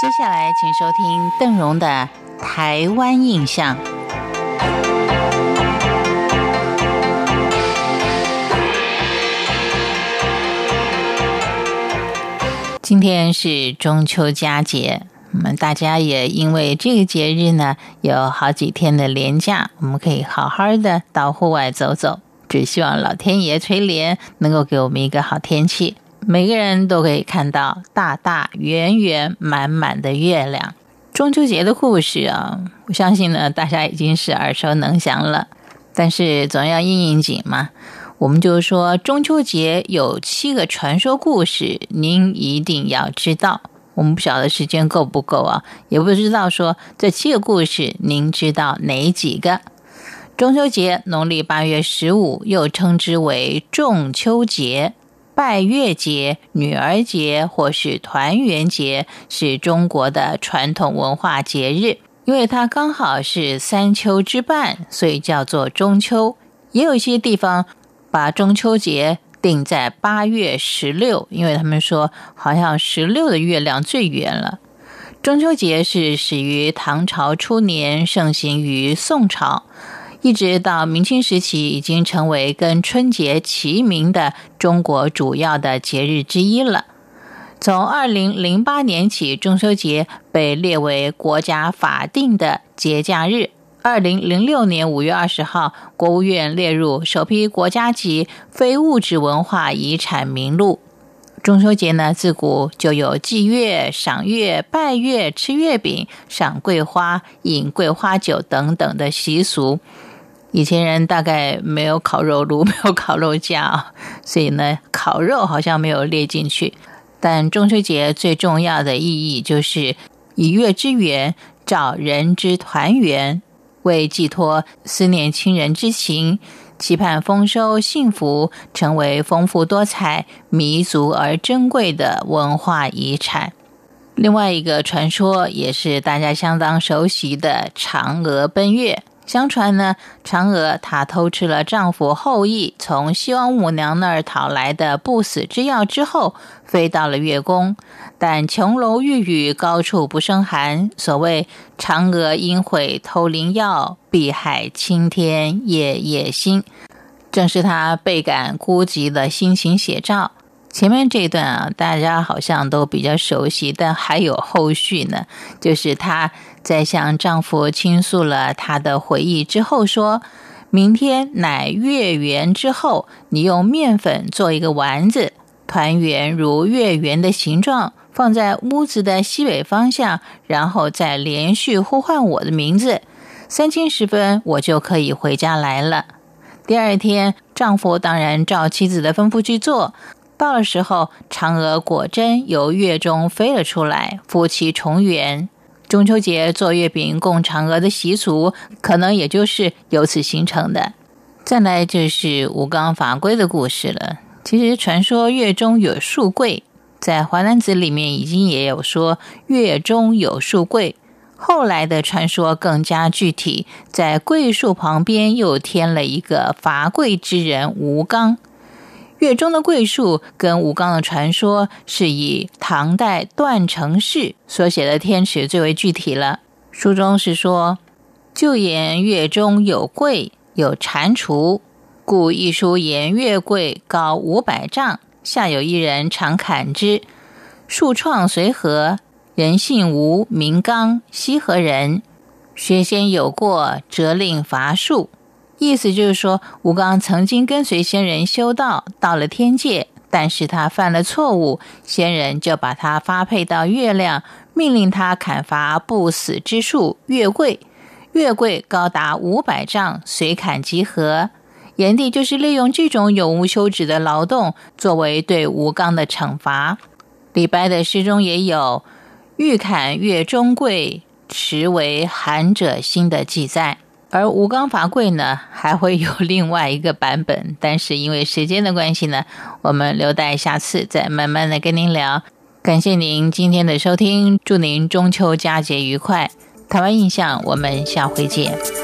接下来，请收听邓荣的《台湾印象》。今天是中秋佳节，我们大家也因为这个节日呢，有好几天的连假，我们可以好好的到户外走走。只希望老天爷垂怜，能够给我们一个好天气，每个人都可以看到大大圆圆满满的月亮。中秋节的故事啊，我相信呢，大家已经是耳熟能详了。但是总要应应景嘛。我们就说中秋节有七个传说故事，您一定要知道。我们不晓得时间够不够啊，也不知道说这七个故事您知道哪几个？中秋节农历八月十五，又称之为仲秋节、拜月节、女儿节或是团圆节，是中国的传统文化节日。因为它刚好是三秋之半，所以叫做中秋。也有一些地方。把中秋节定在八月十六，因为他们说好像十六的月亮最圆了。中秋节是始于唐朝初年，盛行于宋朝，一直到明清时期，已经成为跟春节齐名的中国主要的节日之一了。从二零零八年起，中秋节被列为国家法定的节假日。二零零六年五月二十号，国务院列入首批国家级非物质文化遗产名录。中秋节呢，自古就有祭月、赏月、拜月、吃月饼、赏桂花、饮桂花酒等等的习俗。以前人大概没有烤肉炉，没有烤肉架，所以呢，烤肉好像没有列进去。但中秋节最重要的意义就是以月之圆，照人之团圆。为寄托思念亲人之情，期盼丰收幸福，成为丰富多彩、弥足而珍贵的文化遗产。另外一个传说也是大家相当熟悉的嫦娥奔月。相传呢，嫦娥她偷吃了丈夫后羿从西王母娘那儿讨来的不死之药之后，飞到了月宫。但琼楼玉宇，高处不胜寒。所谓嫦娥应悔偷灵药，碧海青天夜夜心，正是她倍感孤寂的心情写照。前面这一段啊，大家好像都比较熟悉，但还有后续呢。就是她在向丈夫倾诉了她的回忆之后，说明天乃月圆之后，你用面粉做一个丸子，团圆如月圆的形状，放在屋子的西北方向，然后再连续呼唤我的名字，三更时分我就可以回家来了。第二天，丈夫当然照妻子的吩咐去做。到了时候，嫦娥果真由月中飞了出来，夫妻重圆。中秋节做月饼供嫦娥的习俗，可能也就是由此形成的。再来就是吴刚伐桂的故事了。其实传说月中有树桂，在《淮南子》里面已经也有说月中有树桂。后来的传说更加具体，在桂树旁边又添了一个伐桂之人吴刚。月中的桂树跟吴刚的传说是以唐代段成式所写的《天池》最为具体了。书中是说：“旧言月中有桂，有蟾蜍，故一书言月桂高五百丈，下有一人常砍之。树创随和，人姓吴，名刚，西河人。学仙有过，责令伐树。”意思就是说，吴刚曾经跟随仙人修道，到了天界，但是他犯了错误，仙人就把他发配到月亮，命令他砍伐不死之树月桂。月桂高达五百丈，随砍即合。炎帝就是利用这种永无休止的劳动，作为对吴刚的惩罚。李白的诗中也有“欲砍月中桂，实为寒者心”的记载。而吴刚伐桂呢，还会有另外一个版本，但是因为时间的关系呢，我们留待下次再慢慢的跟您聊。感谢您今天的收听，祝您中秋佳节愉快。台湾印象，我们下回见。